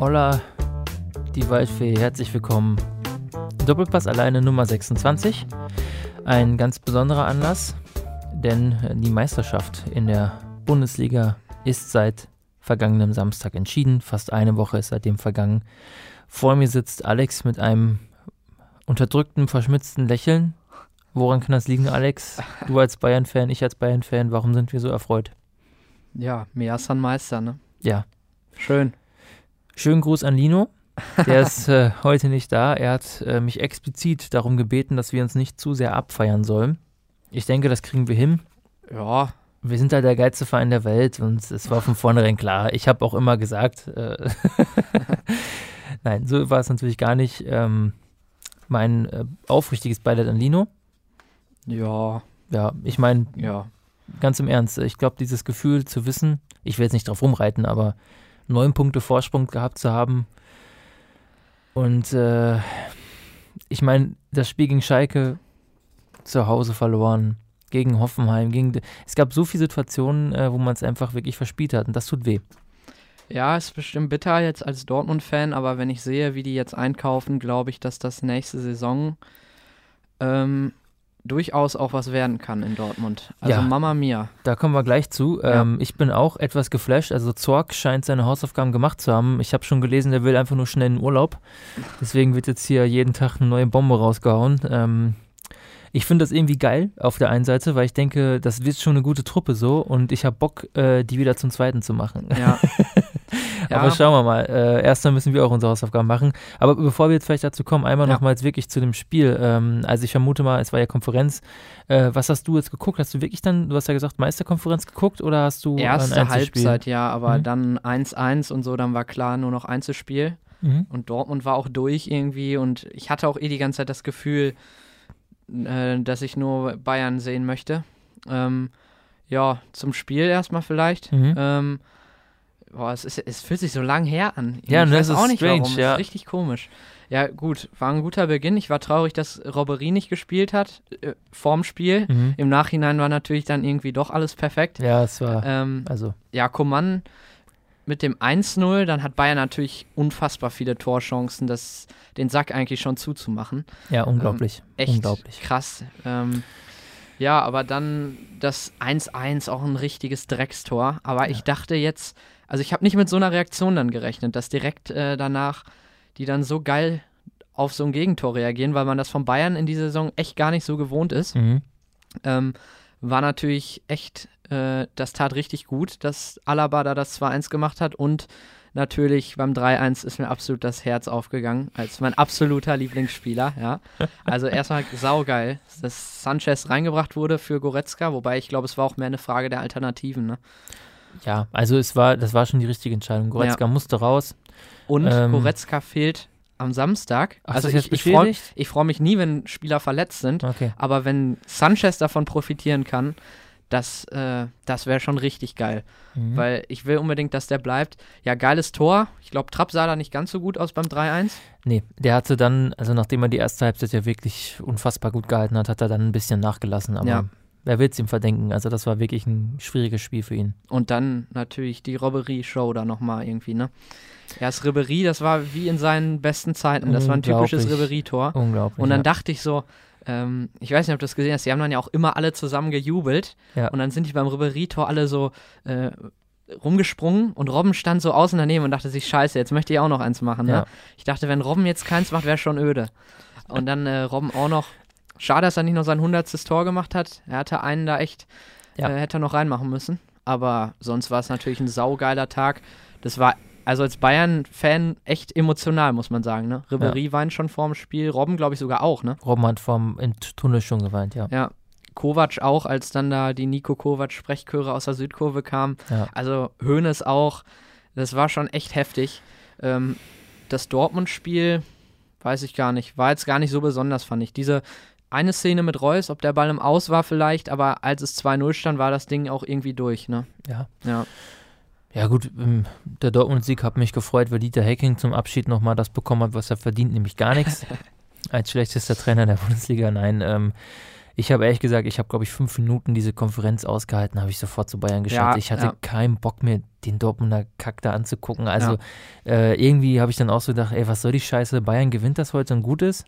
Hola, die Waldfee, herzlich willkommen. Doppelpass alleine Nummer 26. Ein ganz besonderer Anlass, denn die Meisterschaft in der Bundesliga ist seit vergangenem Samstag entschieden. Fast eine Woche ist seitdem vergangen. Vor mir sitzt Alex mit einem unterdrückten, verschmitzten Lächeln. Woran kann das liegen, Alex? Du als Bayern-Fan, ich als Bayern-Fan, warum sind wir so erfreut? Ja, mehr San Meister, ne? Ja. Schön. Schönen Gruß an Lino. Der ist äh, heute nicht da. Er hat äh, mich explizit darum gebeten, dass wir uns nicht zu sehr abfeiern sollen. Ich denke, das kriegen wir hin. Ja. Wir sind halt der geilste Verein der Welt und es war von vornherein klar. Ich habe auch immer gesagt, äh nein, so war es natürlich gar nicht. Ähm, mein äh, aufrichtiges Beileid an Lino. Ja. Ja, ich meine, Ja. ganz im Ernst, ich glaube, dieses Gefühl zu wissen, ich will jetzt nicht drauf rumreiten, aber neun Punkte Vorsprung gehabt zu haben. Und äh, ich meine, das Spiel gegen Schalke zu Hause verloren, gegen Hoffenheim, gegen. Es gab so viele Situationen, äh, wo man es einfach wirklich verspielt hat und das tut weh. Ja, ist bestimmt bitter jetzt als Dortmund-Fan, aber wenn ich sehe, wie die jetzt einkaufen, glaube ich, dass das nächste Saison ähm, durchaus auch was werden kann in Dortmund. Also Ja. Mama Mia. Da kommen wir gleich zu. Ja. Ähm, ich bin auch etwas geflasht. Also Zorg scheint seine Hausaufgaben gemacht zu haben. Ich habe schon gelesen, der will einfach nur schnell in Urlaub. Deswegen wird jetzt hier jeden Tag eine neue Bombe rausgehauen. Ähm, ich finde das irgendwie geil auf der einen Seite, weil ich denke, das wird schon eine gute Truppe so und ich habe Bock, äh, die wieder zum Zweiten zu machen. Ja. ja. Aber schauen wir mal. Äh, erstmal müssen wir auch unsere Hausaufgaben machen. Aber bevor wir jetzt vielleicht dazu kommen, einmal Ja. nochmals wirklich zu dem Spiel. Ähm, also ich vermute mal, es war ja Konferenz. Äh, was hast du jetzt geguckt? Hast du wirklich dann, du hast ja gesagt, Meisterkonferenz geguckt oder hast du Erste? Halbzeit, ja, aber Mhm. dann 1-1 und so, dann war klar nur noch Einzelspiel. Mhm. Und Dortmund war auch durch irgendwie und ich hatte auch eh die ganze Zeit das Gefühl, äh, dass ich nur Bayern sehen möchte. Ähm, ja, zum Spiel erstmal vielleicht. Mhm. Ähm, boah, es, ist, es fühlt sich so lang her an. Ja, ich ne, weiß es auch ist nicht strange, warum. ja. Ist richtig komisch. Ja, gut, war ein guter Beginn. Ich war traurig, dass Robbery nicht gespielt hat äh, vorm Spiel. Mhm. Im Nachhinein war natürlich dann irgendwie doch alles perfekt. Ja, es war, Ähm, also, ja, Coman mit dem 1-0, dann hat Bayern natürlich unfassbar viele Torchancen, das, den Sack eigentlich schon zuzumachen. ja, unglaublich. Echt Unglaublich. krass. Ähm, ja, aber dann das 1-1, auch ein richtiges Dreckstor. Aber ich dachte jetzt, also ich habe nicht mit so einer Reaktion dann gerechnet, dass direkt äh, danach die dann so geil auf so ein Gegentor reagieren, weil man das von Bayern in dieser Saison echt gar nicht so gewohnt ist. Mhm. Ähm, war natürlich echt, äh, das tat richtig gut, dass Alaba da das 2-1 gemacht hat und natürlich beim 3-1 ist mir absolut das Herz aufgegangen, als mein absoluter Lieblingsspieler, ja. Also erstmal saugeil, dass Sanchez reingebracht wurde für Goretzka, wobei ich glaube, es war auch mehr eine Frage der Alternativen, ne? Ja, also es war, das war schon die richtige Entscheidung. Goretzka musste raus. Und Ähm, Goretzka fehlt am Samstag. Hast also ich, ich freue freu mich nie, wenn Spieler verletzt sind, Okay. aber wenn Sanchez davon profitieren kann, das, äh, das wäre schon richtig geil. Mhm. Weil ich will unbedingt, dass der bleibt. Ja, geiles Tor. Ich glaube, Trapp sah da nicht ganz so gut aus beim 3-1. Nee, der hatte dann, also nachdem er die erste Halbzeit ja wirklich unfassbar gut gehalten hat, hat er dann ein bisschen nachgelassen. Aber Ja. Wer will es ihm verdenken? Also das war wirklich ein schwieriges Spiel für ihn. Und dann natürlich die Robberie-Show da nochmal irgendwie, ne? Erst Ribery, das war wie in seinen besten Zeiten. Das war ein typisches. Ribery-Tor. Unglaublich. Und dann ja. dachte ich so, ähm, ich weiß nicht, ob du das gesehen hast, die haben dann ja auch immer alle zusammen gejubelt. Ja. Und dann sind die beim Ribery-Tor alle so äh, rumgesprungen und Robben stand so außen daneben und dachte sich, scheiße, jetzt möchte ich auch noch eins machen. Ne? Ja. Ich dachte, wenn Robben jetzt keins macht, wäre schon öde. Und dann äh, Robben auch noch. Schade, dass er nicht noch sein hundertstes Tor gemacht hat. Er hatte einen da echt, Ja. äh, hätte er noch reinmachen müssen. Aber sonst war es natürlich ein saugeiler Tag. Das war also als Bayern-Fan echt emotional, muss man sagen. Ne? Ribery weint schon vorm Spiel, Robben glaube ich sogar auch. Ne? Robben hat vom im Tunnel schon geweint, ja. Ja. Kovac auch, als dann da die Nico Kovac-Sprechchöre aus der Südkurve kamen. Ja. Also Hoeneß auch. Das war schon echt heftig. Ähm, das Dortmund-Spiel, weiß ich gar nicht, war jetzt gar nicht so besonders, fand ich. Diese eine Szene mit Reus, ob der Ball im Aus war vielleicht, aber als es 2-0 stand, war das Ding auch irgendwie durch, ne? Ja. Ja. Ja gut, ähm, der Dortmund-Sieg hat mich gefreut, weil Dieter Hecking zum Abschied nochmal das bekommen hat, was er verdient, nämlich gar nichts. Als schlechtester Trainer der Bundesliga, nein. Ähm, Ich habe ehrlich gesagt, ich habe, glaube ich, fünf Minuten diese Konferenz ausgehalten, habe ich sofort zu Bayern geschaltet. Ja, ich hatte ja. keinen Bock mehr, den Dortmunder Kack da anzugucken. Also äh, irgendwie habe ich dann auch so gedacht, ey, was soll die Scheiße? Bayern gewinnt das heute und gut ist.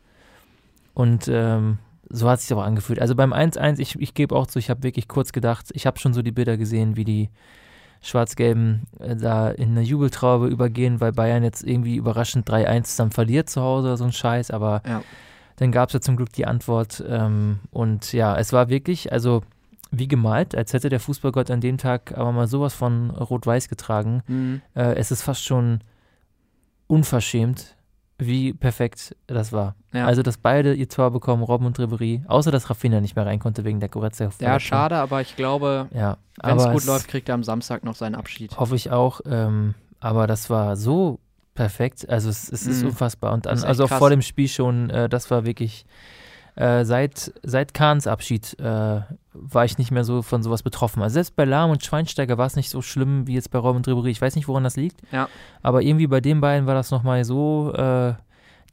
Und ähm, so hat es sich aber angefühlt. Also beim 1-1, ich, ich gebe auch zu, ich habe wirklich kurz gedacht, ich habe schon so die Bilder gesehen, wie die Schwarz-Gelben äh, da in eine Jubeltraube übergehen, weil Bayern jetzt irgendwie überraschend 3-1 dann verliert zu Hause oder so ein Scheiß, aber Ja. dann gab es ja zum Glück die Antwort ähm, und ja, es war wirklich, also wie gemalt, als hätte der Fußballgott an dem Tag aber mal sowas von Rot-Weiß getragen. Mhm. Äh, es ist fast schon unverschämt, wie perfekt das war. Ja. Also, dass beide ihr Tor bekommen, Robben und Ribery, außer dass Rafinha nicht mehr rein konnte wegen der Goretzka. ja, schade, aber ich glaube, Ja, wenn es gut läuft, kriegt er am Samstag noch seinen Abschied. hoffe ich auch. Ähm, aber das war so perfekt. Also es, es ist Mhm. unfassbar. Und an, also auch echt vor krass. dem Spiel schon, äh, das war wirklich äh, seit, seit Kahns Abschied äh, war ich nicht mehr so von sowas betroffen. Also selbst bei Lahm und Schweinsteiger war es nicht so schlimm wie jetzt bei Robin Ribery. Ich weiß nicht, woran das liegt. Ja. Aber irgendwie bei den beiden war das nochmal so, äh,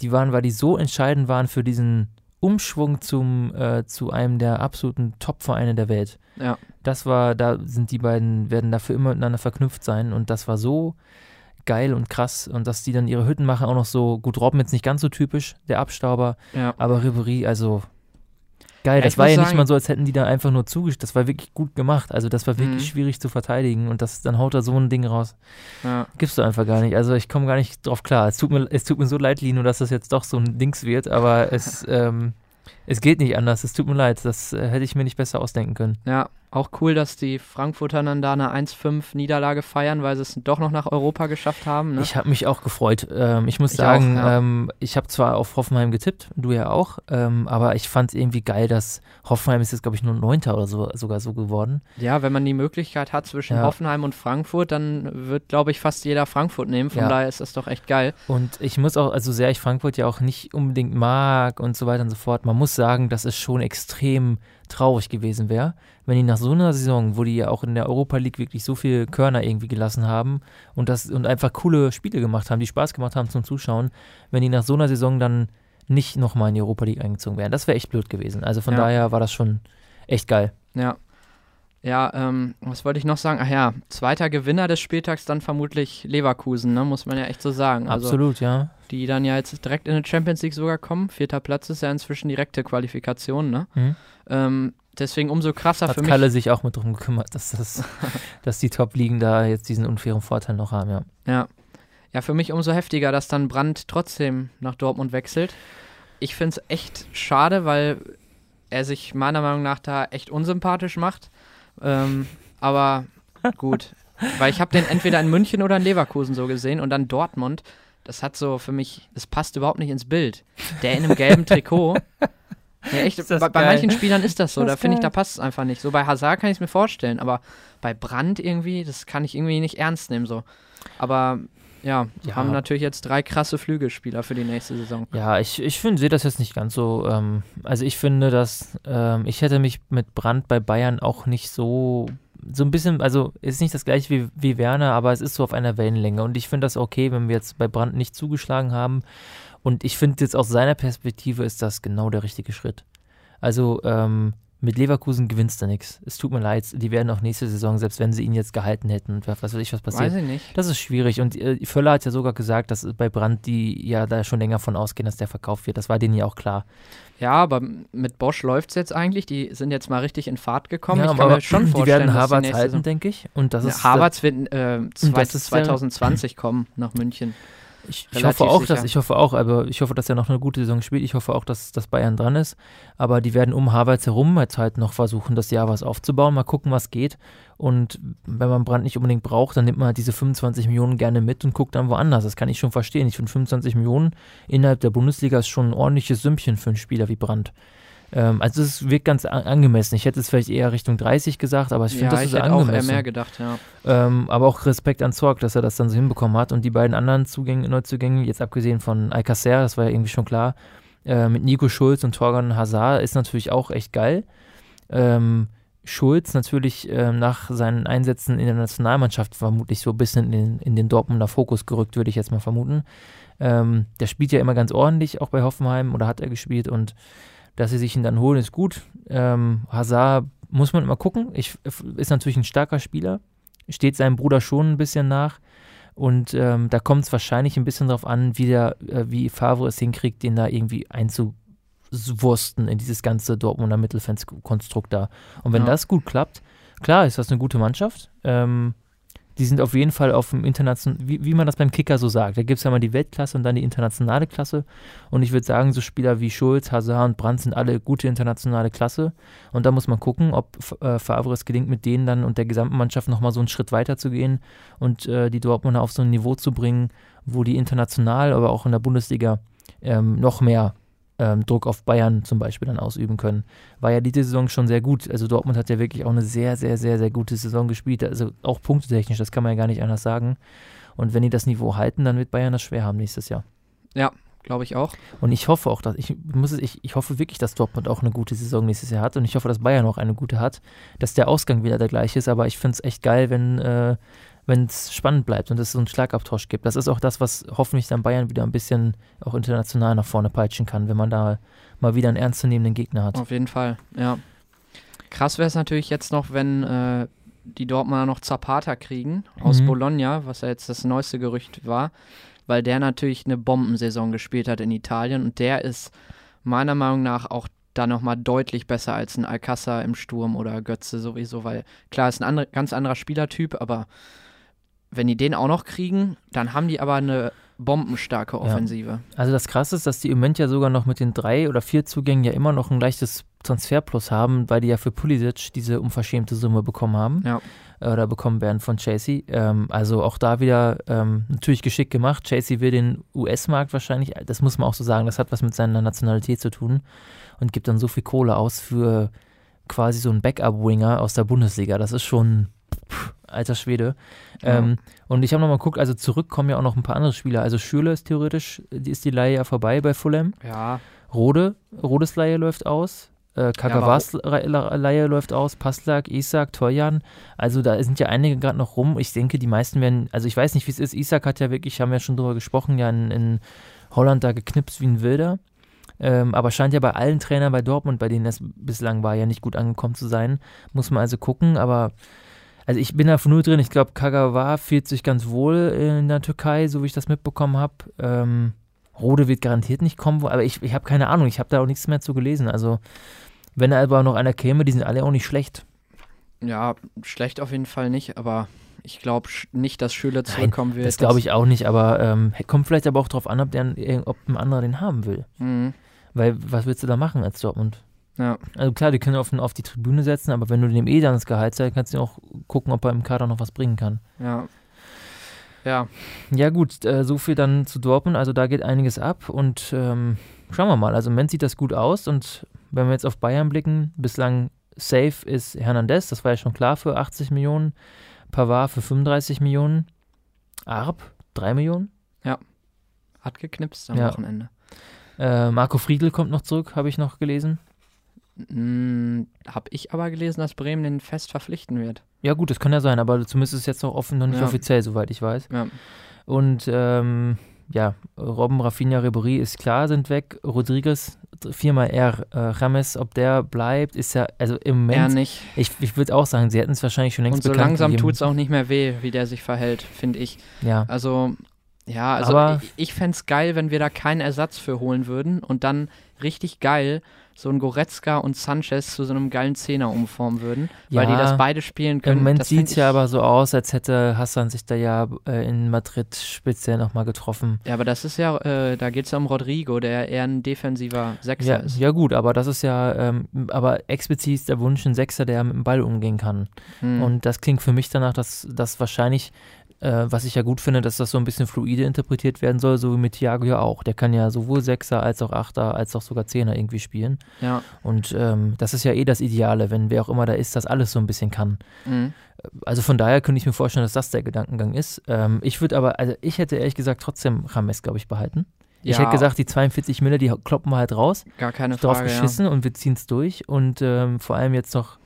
die waren, weil die so entscheidend waren für diesen Umschwung zum, äh, zu einem der absoluten Top-Vereine der Welt Ja. das war, da sind die beiden, werden dafür immer miteinander verknüpft sein und das war so geil und krass und dass die dann ihre Hütten machen, auch noch so, gut, Robben jetzt nicht ganz so typisch, der Abstauber, Ja. aber Ribery, also geil, Ja, das war ja nicht sagen- mal so, als hätten die da einfach nur zugestimmt, das war wirklich gut gemacht, also das war wirklich Mhm. schwierig zu verteidigen und das, dann haut er so ein Ding raus, Ja. gibst du einfach gar nicht, also ich komme gar nicht drauf klar, es tut mir, es tut mir so leid, Lino, dass das jetzt doch so ein Dings wird, aber es, ähm, es geht nicht anders, es tut mir leid, das äh, hätte ich mir nicht besser ausdenken können. Ja, auch cool, dass die Frankfurter dann da eine 1-5-Niederlage feiern, weil sie es doch noch nach Europa geschafft haben. Ne? Ich habe mich auch gefreut. Ähm, ich muss Ich sagen, auch, ja. ähm, ich habe zwar auf Hoffenheim getippt, du ja auch, ähm, aber ich fand es irgendwie geil, dass Hoffenheim ist jetzt, glaube ich, nur Neunter oder so sogar so geworden. Ja, wenn man die Möglichkeit hat zwischen Ja. Hoffenheim und Frankfurt, dann wird, glaube ich, fast jeder Frankfurt nehmen. Von Ja. daher ist das doch echt geil. Und ich muss auch, also sehr ich Frankfurt ja auch nicht unbedingt mag und so weiter und so fort, man muss sagen, dass es schon extrem traurig gewesen wäre, wenn die nach so einer Saison, wo die ja auch in der Europa League wirklich so viel Körner irgendwie gelassen haben und das und einfach coole Spiele gemacht haben, die Spaß gemacht haben zum Zuschauen, wenn die nach so einer Saison dann nicht nochmal in die Europa League eingezogen wären. Das wäre echt blöd gewesen. Also von Ja. daher war das schon echt geil. Ja. Ja, ähm, was wollte ich noch sagen? Ach ja, zweiter Gewinner des Spieltags dann vermutlich Leverkusen, ne? muss man ja echt so sagen. Also, Absolut, ja. die dann ja jetzt direkt in die Champions League sogar kommen. Vierter Platz ist ja inzwischen direkte Qualifikation, ne? Mhm. Ähm, deswegen umso krasser Hat für mich. Kalle sich auch mit drum gekümmert, dass, das, dass die Top-Ligen da jetzt diesen unfairen Vorteil noch haben, ja. Ja. Ja, für mich umso heftiger, dass dann Brandt trotzdem nach Dortmund wechselt. Ich finde es echt schade, weil er sich meiner Meinung nach da echt unsympathisch macht. Ähm, aber gut. Weil ich habe den entweder in München oder in Leverkusen so gesehen und dann Dortmund. Das hat so für mich, das passt überhaupt nicht ins Bild. Der in einem gelben Trikot. Ja, echt, Ist bei, bei manchen Spielern ist das so. Das da ist finde ich, da passt es einfach nicht. So bei Hazard kann ich es mir vorstellen, aber bei Brandt irgendwie, das kann ich irgendwie nicht ernst nehmen. So. Aber ja, Ja. haben natürlich jetzt drei krasse Flügelspieler für die nächste Saison. Ja, ich, ich finde, sehe das jetzt nicht ganz so. Ähm, also ich finde, dass ähm, ich hätte mich mit Brandt bei Bayern auch nicht so so ein bisschen, also ist nicht das gleiche wie, wie Werner, aber es ist so auf einer Wellenlänge. Und ich finde das okay, wenn wir jetzt bei Brandt nicht zugeschlagen haben. Und ich finde jetzt aus seiner Perspektive ist das genau der richtige Schritt. Also ähm, mit Leverkusen gewinnst du nichts. Es tut mir leid, die werden auch nächste Saison, selbst wenn sie ihn jetzt gehalten hätten was weiß ich, was passiert. Weiß ich nicht. Das ist schwierig. Und äh, Völler hat ja sogar gesagt, dass bei Brandt die ja da schon länger von ausgehen, dass der verkauft wird. Das war denen ja auch klar. Ja, aber mit Bosch läuft es jetzt eigentlich. Die sind jetzt mal richtig in Fahrt gekommen. ja, ich kann mir schon die vorstellen, werden die Havertz nächste halten, denke ich. Und das Ja, ist Havertz wird äh, zwei, das ist der- 2020 kommen nach München. Ich, ich hoffe auch, sicher. dass ich hoffe auch, aber ich hoffe, dass er noch eine gute Saison spielt. Ich hoffe auch, dass, dass Bayern dran ist. Aber die werden um Havertz herum jetzt halt noch versuchen, das Jahr was aufzubauen. Mal gucken, was geht. Und wenn man Brand nicht unbedingt braucht, dann nimmt man halt diese 25 Millionen gerne mit und guckt dann woanders. Das kann ich schon verstehen. Ich finde 25 Millionen innerhalb der Bundesliga ist schon ein ordentliches Sümmchen für einen Spieler wie Brandt. Ähm, also es wirkt ganz an angemessen. Ich hätte es vielleicht eher Richtung 30 gesagt, aber ich finde, ja, das ich ist hätte auch eher angemessen. mehr gedacht, ja. Ähm, aber auch Respekt an Zorg, dass er das dann so hinbekommen hat. Und die beiden anderen Zugänge, Neuzugänge, jetzt abgesehen von Alcacer, das war ja irgendwie schon klar, äh, mit Nico Schulz und Torgan Hazard ist natürlich auch echt geil. Ähm, Schulz natürlich ähm, nach seinen Einsätzen in der Nationalmannschaft vermutlich so ein bisschen in den, in den Dortmunder Fokus gerückt, würde ich jetzt mal vermuten. Ähm, der spielt ja immer ganz ordentlich, auch bei Hoffenheim, oder hat er gespielt und dass sie sich ihn dann holen, ist gut. Ähm, Hazard muss man immer gucken. Ich, ist natürlich ein starker Spieler, steht seinem Bruder schon ein bisschen nach. Und ähm, da kommt es wahrscheinlich ein bisschen darauf an, wie, der, äh, wie Favre es hinkriegt, den da irgendwie einzuwursten in dieses ganze Dortmunder Mittelfeldkonstrukt da. Und wenn ja. das gut klappt, klar ist das eine gute Mannschaft. Ähm, die sind auf jeden Fall auf dem internationalen, wie, wie man das beim Kicker so sagt. Da gibt es ja mal die Weltklasse und dann die internationale Klasse. Und ich würde sagen, so Spieler wie Schulz, Hazard und Brandt sind alle gute internationale Klasse. Und da muss man gucken, ob äh, Favre es gelingt, mit denen dann und der gesamten Mannschaft nochmal so einen Schritt weiter zu gehen und äh, die Dortmunder auf so ein Niveau zu bringen, wo die international, aber auch in der Bundesliga ähm, noch mehr ähm, Druck auf Bayern zum Beispiel dann ausüben können. War ja diese Saison schon sehr gut. Also Dortmund hat ja wirklich auch eine sehr, sehr, sehr, sehr gute Saison gespielt. Also auch punktetechnisch, das kann man ja gar nicht anders sagen. Und wenn die das Niveau halten, dann wird Bayern das schwer haben nächstes Jahr. Ja, glaube ich auch. Und ich hoffe auch, dass ich muss es, ich, ich hoffe wirklich, dass Dortmund auch eine gute Saison nächstes Jahr hat und ich hoffe, dass Bayern auch eine gute hat, dass der Ausgang wieder der gleiche ist. Aber ich finde es echt geil, wenn äh, wenn es spannend bleibt und es so einen Schlagabtausch gibt. Das ist auch das, was hoffentlich dann Bayern wieder ein bisschen auch international nach vorne peitschen kann, wenn man da mal wieder einen ernstzunehmenden Gegner hat. Auf jeden Fall, ja. Krass wäre es natürlich jetzt noch, wenn äh, die Dortmunder noch Zapata kriegen aus mhm. Bologna, was ja jetzt das neueste Gerücht war, weil der natürlich eine Bombensaison gespielt hat in Italien und der ist meiner Meinung nach auch da nochmal deutlich besser als ein Alcázar im Sturm oder Götze sowieso, weil klar ist ein andre, ganz anderer Spielertyp, aber wenn die den auch noch kriegen, dann haben die aber eine bombenstarke Offensive. Ja. Also das Krasse ist, dass die im Moment ja sogar noch mit den drei oder vier Zugängen ja immer noch ein leichtes Transferplus haben, weil die ja für Pulisic diese unverschämte Summe bekommen haben. Ja. Oder bekommen werden von Chasey. Ähm, also auch da wieder ähm, natürlich geschickt gemacht. Chasey will den US-Markt wahrscheinlich, das muss man auch so sagen, das hat was mit seiner Nationalität zu tun und gibt dann so viel Kohle aus für quasi so einen Backup-Winger aus der Bundesliga. Das ist schon pff, alter Schwede. Ja. Ähm, und ich habe nochmal geguckt, also zurückkommen ja auch noch ein paar andere Spieler. Also Schürle ist theoretisch, die ist die Leihe ja vorbei bei Fulham. Ja. Rode, Rodes Leihe läuft aus. Äh, Kagawas ja, Leihe läuft aus, Paslak, Isak, Torjan. Also da sind ja einige gerade noch rum. Ich denke, die meisten werden, also ich weiß nicht, wie es ist. Isak hat ja wirklich, haben wir ja schon drüber gesprochen, ja in, in Holland da geknipst wie ein Wilder. Ähm, aber scheint ja bei allen Trainern bei Dortmund, bei denen das bislang war, ja nicht gut angekommen zu sein. Muss man also gucken, aber also ich bin da von null drin. Ich glaube, Kagawa fühlt sich ganz wohl in der Türkei, so wie ich das mitbekommen habe. Ähm, Rode wird garantiert nicht kommen, aber ich, ich habe keine Ahnung. Ich habe da auch nichts mehr zu gelesen. Also wenn da aber noch einer käme, die sind alle auch nicht schlecht. Ja, schlecht auf jeden Fall nicht, aber ich glaube nicht, dass Schüler zurückkommen Nein, wird. Das glaube ich auch nicht, aber ähm, kommt vielleicht aber auch darauf an, ob, der, ob ein anderer den haben will. Mhm. Weil was willst du da machen als Dortmund? Ja. Also klar, die können auf, auf die Tribüne setzen, aber wenn du dem eh dann das Gehalt zeigst, kannst du auch gucken, ob er im Kader noch was bringen kann. Ja. Ja. Ja, gut, äh, so viel dann zu Dortmund. Also da geht einiges ab und ähm, schauen wir mal. Also im Moment sieht das gut aus und wenn wir jetzt auf Bayern blicken, bislang safe ist Hernandez, das war ja schon klar für 80 Millionen. Pavard für 35 Millionen. Arp 3 Millionen. Ja. Hat geknipst am ja. Wochenende. Äh, Marco Friedl kommt noch zurück, habe ich noch gelesen. Hm, habe ich aber gelesen, dass Bremen den fest verpflichten wird. Ja, gut, das kann ja sein, aber zumindest ist es jetzt noch offen, noch nicht ja. offiziell, soweit ich weiß. Ja. Und ähm, ja, Robben, Rafinha, Ribery ist klar, sind weg. Rodriguez, viermal R. Äh, James, ob der bleibt, ist ja, also im Moment. Er nicht. Ich, ich würde auch sagen, sie hätten es wahrscheinlich schon längst Und so langsam tut es auch nicht mehr weh, wie der sich verhält, finde ich. Ja. Also, ja, also aber ich, ich fände es geil, wenn wir da keinen Ersatz für holen würden und dann richtig geil so ein Goretzka und Sanchez zu so einem geilen Zehner umformen würden, ja, weil die das beide spielen können. Im Moment sieht es ja aber so aus, als hätte Hassan sich da ja äh, in Madrid speziell nochmal getroffen. Ja, aber das ist ja, äh, da geht es ja um Rodrigo, der eher ein defensiver Sechser ja, ist. Ja gut, aber das ist ja, ähm, aber explizit ist der Wunsch ein Sechser, der mit dem Ball umgehen kann. Hm. Und das klingt für mich danach, dass das wahrscheinlich äh, was ich ja gut finde, dass das so ein bisschen fluide interpretiert werden soll, so wie mit Thiago ja auch. Der kann ja sowohl Sechser als auch Achter als auch sogar Zehner irgendwie spielen. Ja. Und ähm, das ist ja eh das Ideale, wenn wer auch immer da ist, das alles so ein bisschen kann. Mhm. Also von daher könnte ich mir vorstellen, dass das der Gedankengang ist. Ähm, ich würde aber, also ich hätte ehrlich gesagt trotzdem Rames, glaube ich, behalten. Ja. Ich hätte gesagt, die 42 Mille, die kloppen wir halt raus. Gar keine Frage. Drauf geschissen ja. und wir ziehen es durch. Und ähm, vor allem jetzt noch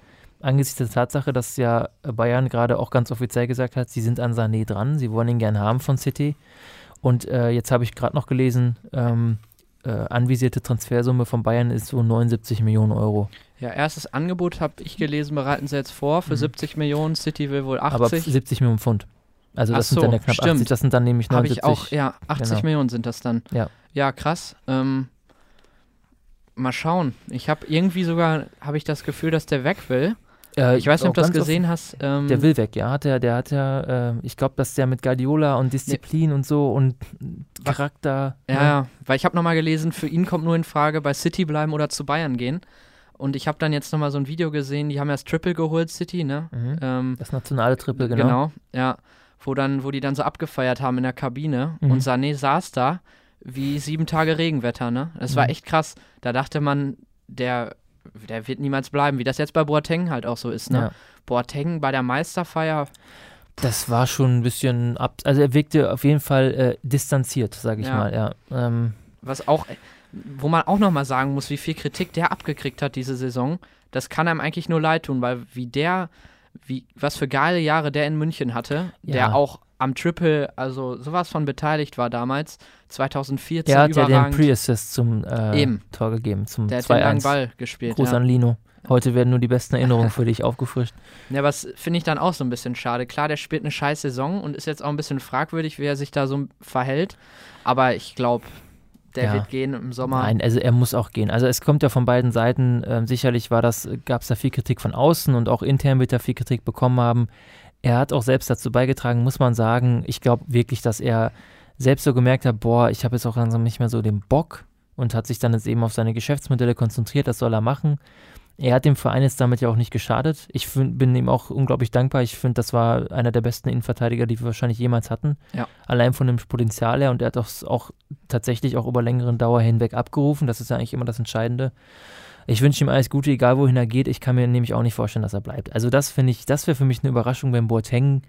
angesichts der Tatsache, dass ja Bayern gerade auch ganz offiziell gesagt hat, sie sind an Sané dran, sie wollen ihn gern haben von City. Und äh, jetzt habe ich gerade noch gelesen, ähm, äh, anvisierte Transfersumme von Bayern ist so 79 Millionen Euro. Ja, erstes Angebot habe ich gelesen, bereiten sie jetzt vor für Mhm. 70 Millionen. City will wohl 80. Aber 70 Millionen Pfund. Also das Ach sind so, dann ja knapp stimmt. 80, das sind dann nämlich Habe 79. ich auch, ja, 80 Genau. Millionen sind das dann. Ja. Ja, krass. Ähm, mal schauen. Ich habe irgendwie sogar, habe ich das Gefühl, dass der weg will. Äh, Ich weiß nicht, ob du das gesehen hast. Ähm, Der will weg, ja. Hat er, der hat ja, äh, ich glaube, dass der mit Guardiola und Disziplin und so und Charakter. ne? Ja, ja, weil ich habe nochmal gelesen, für ihn kommt nur in Frage, bei City bleiben oder zu Bayern gehen. Und ich habe dann jetzt nochmal so ein Video gesehen, die haben ja das Triple geholt, City, ne? Mhm. Ähm, Das nationale Triple, genau. Genau, ja. Wo dann, wo die dann so abgefeiert haben in der Kabine Mhm. und Sané saß da wie sieben Tage Regenwetter, ne? War Mhm. echt krass. Da dachte man, der, der wird niemals bleiben, wie das jetzt bei Boateng halt auch so ist, ne? Ja. Boateng bei der Meisterfeier, Das war schon ein bisschen ab. Also er wirkte auf jeden Fall äh, distanziert, sage ich Ja. mal, ja. Ähm, was auch, wo man auch nochmal sagen muss, wie viel Kritik der abgekriegt hat diese Saison, das kann einem eigentlich nur leid tun, weil wie der, wie, was für geile Jahre der in München hatte, Ja. der auch am Triple, also sowas von beteiligt war damals, 2014 er hat ja den. Pre-Assist zum äh. Tor gegeben, zum Der hat den langen 2-1. Ball gespielt. Gruß ja. an Lino. Heute werden nur die besten Erinnerungen für dich aufgefrischt. ja, was finde ich dann auch so ein bisschen schade. Klar, der spielt eine scheiß Saison und ist jetzt auch ein bisschen fragwürdig, wie er sich da so verhält. Aber ich glaube, der Ja. wird gehen im Sommer. Nein, also er muss auch gehen. Also es kommt ja von beiden Seiten. Ähm, sicherlich war das, gab es da viel Kritik von außen und auch intern wird er viel Kritik bekommen haben. Er hat auch selbst dazu beigetragen, muss man sagen. Ich glaube wirklich, dass er selbst so gemerkt hat, boah, ich habe jetzt auch langsam nicht mehr so den Bock und hat sich dann jetzt eben auf seine Geschäftsmodelle konzentriert. Das soll er machen. Er hat dem Verein jetzt damit ja auch nicht geschadet. Ich find, bin ihm auch unglaublich dankbar. Ich finde, das war einer der besten Innenverteidiger, die wir wahrscheinlich jemals hatten. Ja. Allein von dem Potenzial her. Und er hat auch, auch tatsächlich auch über längeren Dauer hinweg abgerufen. Das ist ja eigentlich immer das Entscheidende. Ich wünsche ihm alles Gute, egal wohin er geht. Ich kann mir nämlich auch nicht vorstellen, dass er bleibt. Also das finde ich, das wäre für mich eine Überraschung, wenn Boateng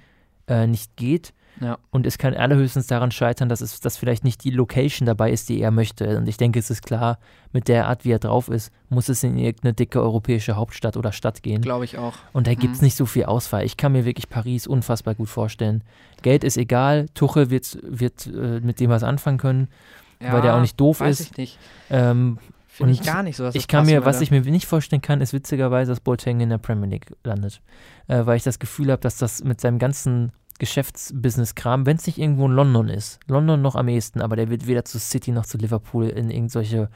äh, nicht geht. Ja. Und es kann allerhöchstens daran scheitern, dass es dass vielleicht nicht die Location dabei ist, die er möchte. Und ich denke, es ist klar, mit der Art, wie er drauf ist, muss es in irgendeine dicke europäische Hauptstadt oder Stadt gehen. Glaube ich auch. Und da gibt es Mhm. nicht so viel Auswahl. Ich kann mir wirklich Paris unfassbar gut vorstellen. Geld ist egal, Tuchel wird, wird äh, mit dem was anfangen können, weil der auch nicht doof weiß ist. ich nicht. Ähm, Finde ich gar nicht so. ich kann mir, was würde. ich mir nicht vorstellen kann, ist witzigerweise, dass Boateng in der Premier League landet. Äh, weil ich das Gefühl habe, dass das mit seinem ganzen Geschäftsbusiness-Kram, wenn es nicht irgendwo in London ist, London noch am ehesten, aber der wird weder zu City noch zu Liverpool in irgendwelche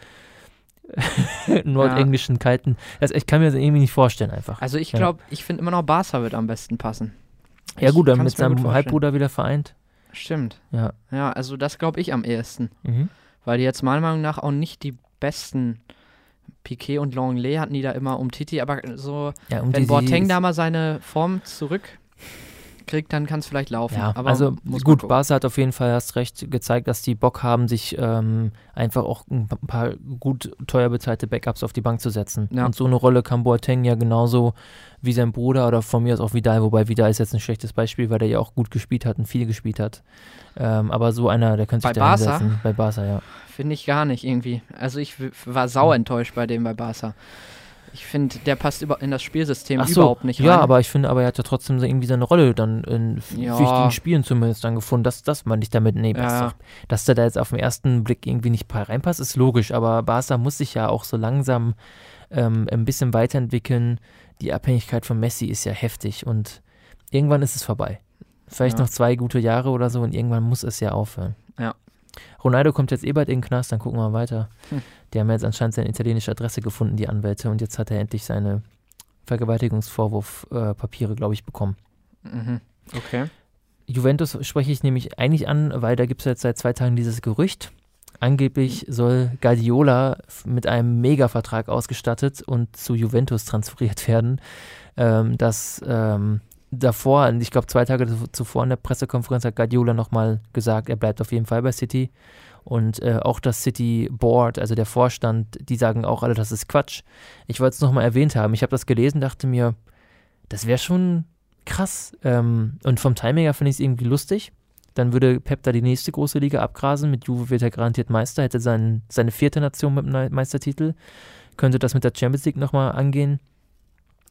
nordenglischen kalten. Das, ich kann mir das irgendwie nicht vorstellen einfach. Also ich Ja. glaube, ich finde immer noch Barca wird am besten passen. ja Ich gut, dann mit seinem. Halbbruder wieder vereint. Stimmt. Ja. Ja, also das glaube ich am ehesten. Mhm. Weil die jetzt meiner Meinung nach auch nicht die besten Piquet und Longley hatten die da immer um Titi, aber so, ja um wenn Boateng da mal seine Form zurückkriegt, dann kann es vielleicht laufen. Ja, aber also gut. Barca hat auf jeden Fall erst recht gezeigt, dass die Bock haben, sich ähm, einfach auch ein pa- paar gut teuer bezahlte Backups auf die Bank zu setzen. Ja. Und so eine Rolle kann Boateng ja genauso wie sein Bruder oder von mir aus auch Vidal, wobei Vidal ist jetzt ein schlechtes Beispiel, weil der ja auch gut gespielt hat und viel gespielt hat. Ähm, aber so einer, der könnte sich Bei da Barca? hinsetzen. Bei Barca, ja. Finde ich gar nicht irgendwie. Also ich war sau enttäuscht bei dem bei Barca. Ich finde, der passt über in das Spielsystem so, überhaupt nicht rein. Ja, aber ich finde, aber er hat ja trotzdem so irgendwie seine Rolle dann in Ja. wichtigen Spielen zumindest dann gefunden. Das, das meine ich damit. Nee, Ja. Dass der da jetzt auf den ersten Blick irgendwie nicht reinpasst, ist logisch. Aber Barca muss sich ja auch so langsam ähm, ein bisschen weiterentwickeln. Die Abhängigkeit von Messi ist ja heftig und irgendwann ist es vorbei. Vielleicht Ja. noch zwei gute Jahre oder so und irgendwann muss es ja aufhören. Ja. Ronaldo kommt jetzt eh bald in den Knast, dann gucken wir mal weiter. Hm. Die haben jetzt anscheinend seine italienische Adresse gefunden, die Anwälte, und jetzt hat er endlich seine Vergewaltigungsvorwurf äh, glaube ich, bekommen. Mhm. Okay. Juventus spreche ich nämlich eigentlich an, weil da gibt es jetzt seit zwei Tagen dieses Gerücht. Angeblich soll Guardiola mit einem Mega-Vertrag ausgestattet und zu Juventus transferiert werden. Ähm, das ähm, davor, ich glaube zwei Tage zu- zuvor in der Pressekonferenz hat Guardiola nochmal gesagt, er bleibt auf jeden Fall bei City. Und äh, auch das City Board, also der Vorstand, die sagen auch alle, das ist Quatsch. Ich wollte es nochmal erwähnt haben. Ich habe das gelesen, dachte mir, das wäre schon krass. Ähm, und vom Timing her finde ich es irgendwie lustig. Dann würde Pep da die nächste große Liga abgrasen. Mit Juve wird er garantiert Meister, hätte sein, seine vierte Nation mit einem Meistertitel. Könnte das mit der Champions League nochmal angehen.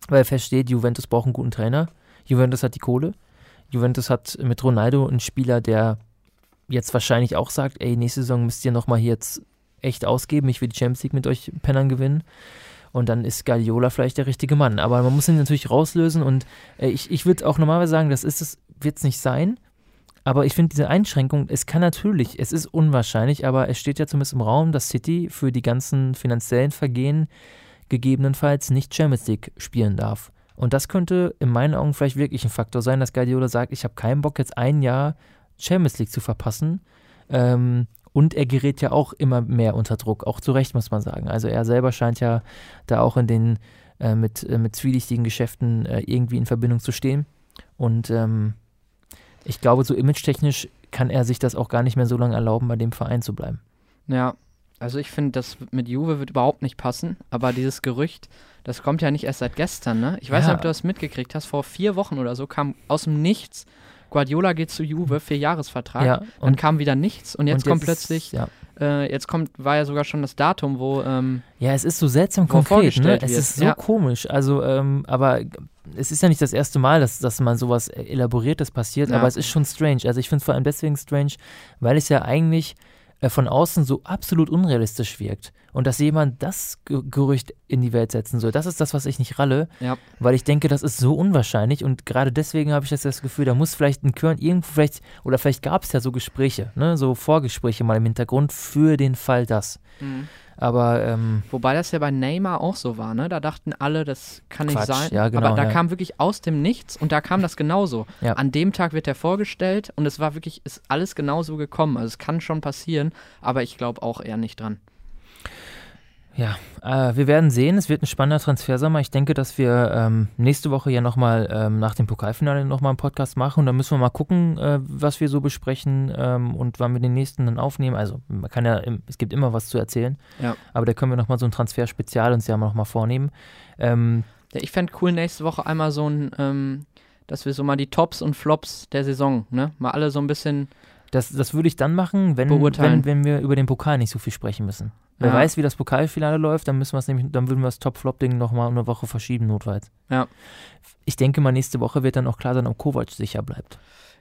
Weil er feststeht, Juventus braucht einen guten Trainer. Juventus hat die Kohle. Juventus hat mit Ronaldo einen Spieler, der jetzt wahrscheinlich auch sagt, ey, nächste Saison müsst ihr nochmal hier jetzt echt ausgeben, ich will die Champions League mit euch Pennern gewinnen. Und dann ist Guardiola vielleicht der richtige Mann. Aber man muss ihn natürlich rauslösen und äh, ich, ich würde auch normalerweise sagen, das ist es, wird es nicht sein. Aber ich finde diese Einschränkung, es kann natürlich, es ist unwahrscheinlich, aber es steht ja zumindest im Raum, dass City für die ganzen finanziellen Vergehen gegebenenfalls nicht Champions League spielen darf. Und das könnte in meinen Augen vielleicht wirklich ein Faktor sein, dass Guardiola sagt, ich habe keinen Bock jetzt ein Jahr Champions League zu verpassen. Ähm, und er gerät ja auch immer mehr unter Druck, auch zu Recht, muss man sagen. Also er selber scheint ja da auch in den äh, mit, äh, mit zwielichtigen Geschäften äh, irgendwie in Verbindung zu stehen. Und ähm, ich glaube, so image-technisch kann er sich das auch gar nicht mehr so lange erlauben, bei dem Verein zu bleiben. Ja, also ich finde, das mit Juve wird überhaupt nicht passen, aber dieses Gerücht, das kommt ja nicht erst seit gestern, ne? Ich weiß ja. nicht, ob du das mitgekriegt hast, vor vier Wochen oder so kam aus dem Nichts Guardiola geht zu Juve, vier Jahresvertrag. Ja, und dann kam wieder nichts und jetzt, und jetzt kommt plötzlich, ja. äh, jetzt kommt, war ja sogar schon das Datum, wo. Ähm, ja, es ist so seltsam konkret, ne? Es ist so komisch. Also, ähm, aber es ist ja nicht das erste Mal, dass, dass man sowas Elaboriertes passiert, aber es ist schon strange. Also ich finde es vor allem deswegen strange, weil es ja eigentlich äh, von außen so absolut unrealistisch wirkt. Und dass jemand das Gerücht in die Welt setzen soll, das ist das, was ich nicht ralle, ja. weil ich denke, das ist so unwahrscheinlich und gerade deswegen habe ich das, das Gefühl, da muss vielleicht ein Körn irgendwo vielleicht, oder vielleicht gab es ja so Gespräche, ne, so Vorgespräche mal im Hintergrund für den Fall das. Mhm. Aber ähm, wobei das ja bei Neymar auch so war, ne? Da dachten alle, das kann Quatsch, nicht sein. Ja, genau, aber da ja. kam wirklich aus dem Nichts und da kam das genauso. Ja. An dem Tag wird er vorgestellt und es war wirklich, ist alles genauso gekommen. Also es kann schon passieren, aber ich glaube auch eher nicht dran. Ja, äh, wir werden sehen. Es wird ein spannender Transfersommer. Ich denke, dass wir ähm, nächste Woche ja nochmal ähm, nach dem Pokalfinale nochmal einen Podcast machen. Und dann müssen wir mal gucken, äh, was wir so besprechen ähm, und wann wir den nächsten dann aufnehmen. Also, man kann ja, es gibt immer was zu erzählen. Ja. Aber da können wir nochmal so ein Transferspezial uns ja nochmal vornehmen. Ähm, ja, ich fände cool, nächste Woche einmal so ein, ähm, dass wir so mal die Tops und Flops der Saison, ne? Mal alle so ein bisschen. Das, das würde ich dann machen, wenn, wenn, wenn wir über den Pokal nicht so viel sprechen müssen. Wer ja. weiß, wie das Pokalfinale läuft, dann müssen wir es nämlich, dann würden wir das Top-Flop-Ding nochmal eine Woche verschieben, notfalls. Ja. Ich denke mal, nächste Woche wird dann auch klar sein, ob Kovac sicher bleibt.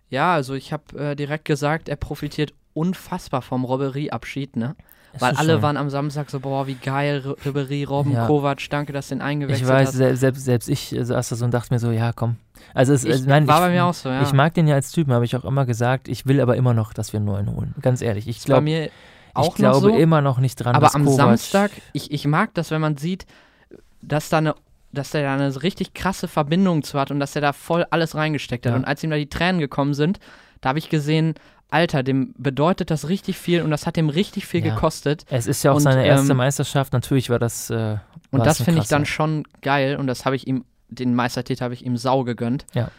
Ja, also ich habe äh, direkt gesagt, er profitiert unfassbar vom Robberie-Abschied, ne? Weil alle schon. waren am Samstag so, boah, wie geil, Ribery, Robben, ja. Kovac, danke, dass du den eingewechselt Ich weiß, hast. Selbst, selbst, ich saß da so und dachte mir so, ja, komm. Also es, ich, also, nein, war ich, bei mir auch so, ja. Ich mag den ja als Typen, habe ich auch immer gesagt. Ich will aber immer noch, dass wir einen neuen holen. Ganz ehrlich. Ich glaube, ich glaube so, immer noch nicht dran. Aber am Kovac Samstag, ich, ich mag das, wenn man sieht, dass da eine dass der da eine richtig krasse Verbindung zu hat und dass er da voll alles reingesteckt hat. Ja. Und als ihm da die Tränen gekommen sind, da habe ich gesehen, Alter, dem bedeutet das richtig viel und das hat ihm richtig viel ja. gekostet. Es ist ja auch und, seine erste ähm, Meisterschaft, natürlich war das. Äh, und das finde ich dann schon geil und das habe ich ihm, den Meistertitel habe ich ihm sau gegönnt. Ja.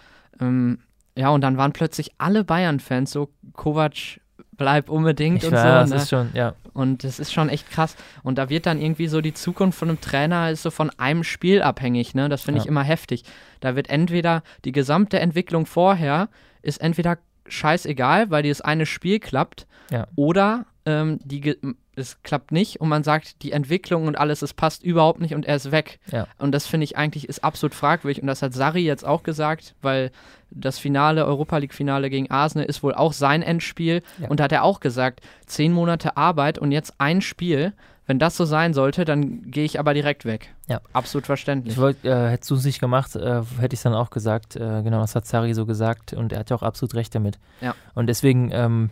Ähm, ja, und dann waren plötzlich alle Bayern-Fans so, Kovac bleib unbedingt ich und weiß, so. Das ne? ist schon, ja. Und das ist schon echt krass. Und da wird dann irgendwie so die Zukunft von einem Trainer ist so von einem Spiel abhängig, ne? Das finde ja. ich immer heftig. Da wird entweder die gesamte Entwicklung vorher ist entweder scheißegal, weil dieses eine Spiel klappt, ja. oder ähm, die, es klappt nicht und man sagt, die Entwicklung und alles, es passt überhaupt nicht und er ist weg. Ja. Und das finde ich eigentlich ist absolut fragwürdig und das hat Sari jetzt auch gesagt, weil das Finale, Europa League-Finale gegen Arsenal ist wohl auch sein Endspiel ja. und da hat er auch gesagt, zehn Monate Arbeit und jetzt ein Spiel. Wenn das so sein sollte, dann gehe ich aber direkt weg. Ja. Absolut verständlich. Ich wollte, äh, hättest du es nicht gemacht, äh, hätte ich es dann auch gesagt. Äh, genau, das hat Sari so gesagt und er hat ja auch absolut recht damit. Ja. Und deswegen, ähm,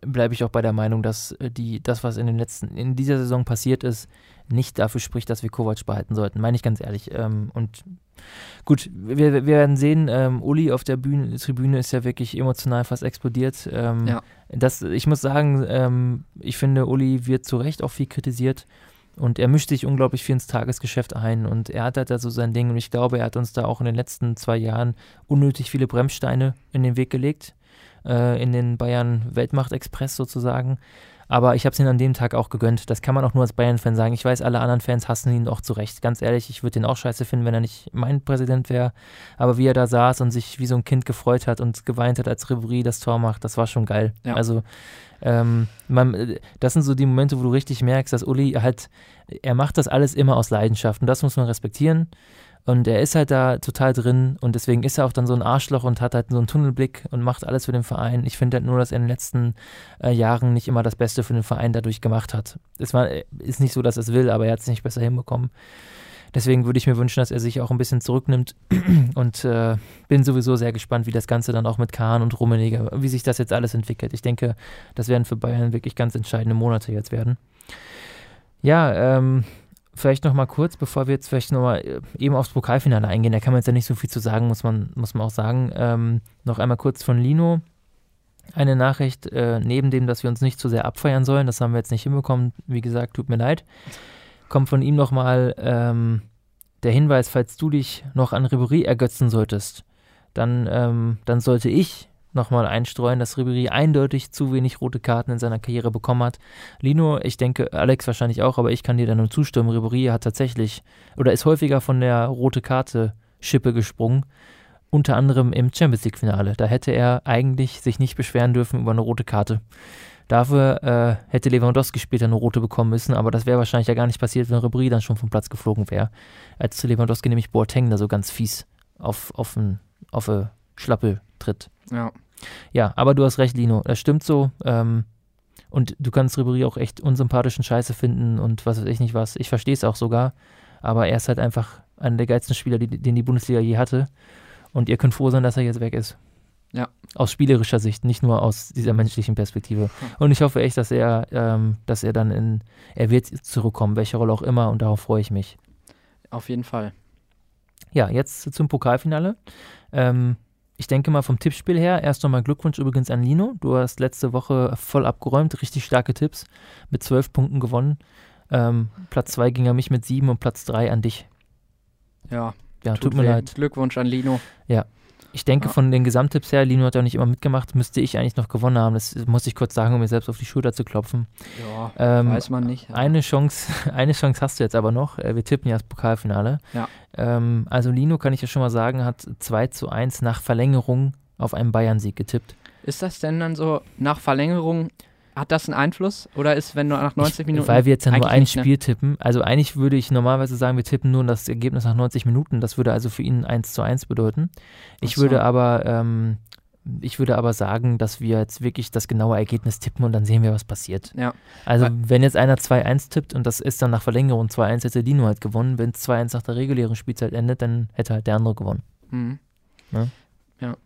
bleibe ich auch bei der Meinung, dass äh, die, das, was in den letzten, in dieser Saison passiert ist, nicht dafür spricht, dass wir Kovac behalten sollten. Meine ich ganz ehrlich. Ähm, und gut, wir, wir werden sehen, ähm, Uli auf der Bühne, Tribüne ist ja wirklich emotional fast explodiert. Ähm, ja. das, ich muss sagen, ähm, ich finde, Uli wird zu Recht auch viel kritisiert. Und er mischt sich unglaublich viel ins Tagesgeschäft ein und er hat halt da so sein Ding und ich glaube, er hat uns da auch in den letzten zwei Jahren unnötig viele Bremssteine in den Weg gelegt äh, in den Bayern Weltmacht-Express sozusagen. Aber ich habe es ihm an dem Tag auch gegönnt. Das kann man auch nur als Bayern-Fan sagen. Ich weiß, alle anderen Fans hassen ihn auch zu Recht. Ganz ehrlich, ich würde ihn auch scheiße finden, wenn er nicht mein Präsident wäre. Aber wie er da saß und sich wie so ein Kind gefreut hat und geweint hat, als Ribery das Tor macht, das war schon geil. Ja. Also, ähm, man, das sind so die Momente, wo du richtig merkst, dass Uli halt, er macht das alles immer aus Leidenschaft. Und das muss man respektieren. Und er ist halt da total drin und deswegen ist er auch dann so ein Arschloch und hat halt so einen Tunnelblick und macht alles für den Verein. Ich finde halt nur, dass er in den letzten äh, Jahren nicht immer das Beste für den Verein dadurch gemacht hat. Es war, ist nicht so, dass er es will, aber er hat es nicht besser hinbekommen. Deswegen würde ich mir wünschen, dass er sich auch ein bisschen zurücknimmt und äh, bin sowieso sehr gespannt, wie das Ganze dann auch mit Kahn und Rummenigge, wie sich das jetzt alles entwickelt. Ich denke, das werden für Bayern wirklich ganz entscheidende Monate jetzt werden. Ja, ähm, vielleicht noch mal kurz, bevor wir jetzt vielleicht noch mal äh, eben aufs Pokalfinale eingehen, da kann man jetzt ja nicht so viel zu sagen, muss man, muss man auch sagen. Ähm, noch einmal kurz von Lino. Eine Nachricht, äh, neben dem, dass wir uns nicht zu sehr abfeiern sollen, das haben wir jetzt nicht hinbekommen, wie gesagt, tut mir leid, kommt von ihm nochmal ähm, der Hinweis, falls du dich noch an Ribery ergötzen solltest, dann, ähm, dann sollte ich nochmal einstreuen, dass Ribery eindeutig zu wenig rote Karten in seiner Karriere bekommen hat. Lino, ich denke, Alex wahrscheinlich auch, aber ich kann dir da nur zustimmen. Ribery hat tatsächlich oder ist häufiger von der rote Karte Schippe gesprungen. Unter anderem im Champions League-Finale. Da hätte er eigentlich sich nicht beschweren dürfen über eine rote Karte. Dafür äh, hätte Lewandowski später eine rote bekommen müssen, aber das wäre wahrscheinlich ja gar nicht passiert, wenn Ribéry dann schon vom Platz geflogen wäre. Als Lewandowski nämlich Boateng da so ganz fies auf, auf, ein, auf eine Schlappe tritt. Ja. Ja, aber du hast recht, Lino. Das stimmt so. Ähm, und du kannst Ribéry auch echt unsympathischen Scheiße finden und was weiß ich nicht was. Ich verstehe es auch sogar. Aber er ist halt einfach einer der geilsten Spieler, die, den die Bundesliga je hatte. Und ihr könnt froh sein, dass er jetzt weg ist. Ja. Aus spielerischer Sicht, nicht nur aus dieser menschlichen Perspektive. Und ich hoffe echt, dass er, ähm, dass er dann in, er wird zurückkommen, welche Rolle auch immer, und darauf freue ich mich. Auf jeden Fall. Ja, jetzt zum Pokalfinale. Ähm, ich denke mal vom Tippspiel her, erst nochmal Glückwunsch übrigens an Lino. Du hast letzte Woche voll abgeräumt, richtig starke Tipps, mit zwölf Punkten gewonnen. Ähm, Platz zwei ging an mich mit sieben und Platz drei an dich. Ja, ja tut, tut mir leid. Glückwunsch an Lino. Ja, ich denke, ja. von den Gesamttipps her, Lino hat ja nicht immer mitgemacht, müsste ich eigentlich noch gewonnen haben. Das muss ich kurz sagen, um mir selbst auf die Schulter zu klopfen. Ja, ähm, weiß man nicht. Eine Chance, eine Chance hast du jetzt aber noch. Äh, wir tippen ja das Pokalfinale. Ja. Ähm, also Lino, kann ich ja schon mal sagen, hat 2 zu 1 nach Verlängerung auf einen Bayern-Sieg getippt. Ist das denn dann so nach Verlängerung hat das einen Einfluss? Oder ist, wenn du nach 90 Minuten. Weil wir jetzt ja nur ein nicht, ne? Spiel ne? tippen. Also eigentlich würde ich normalerweise sagen, wir tippen nur das Ergebnis nach 90 Minuten. Das würde also für ihn 1 zu 1 bedeuten. Ich so. würde aber. Ähm, ich würde aber sagen, dass wir jetzt wirklich das genaue Ergebnis tippen und dann sehen wir, was passiert. Ja. Also, wenn jetzt einer 2-1 tippt und das ist dann nach Verlängerung 2-1, hätte Dino halt gewonnen. Wenn es 2-1 nach der regulären Spielzeit endet, dann hätte halt der andere gewonnen. Mhm. Ja? ja.